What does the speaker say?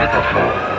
metaphor.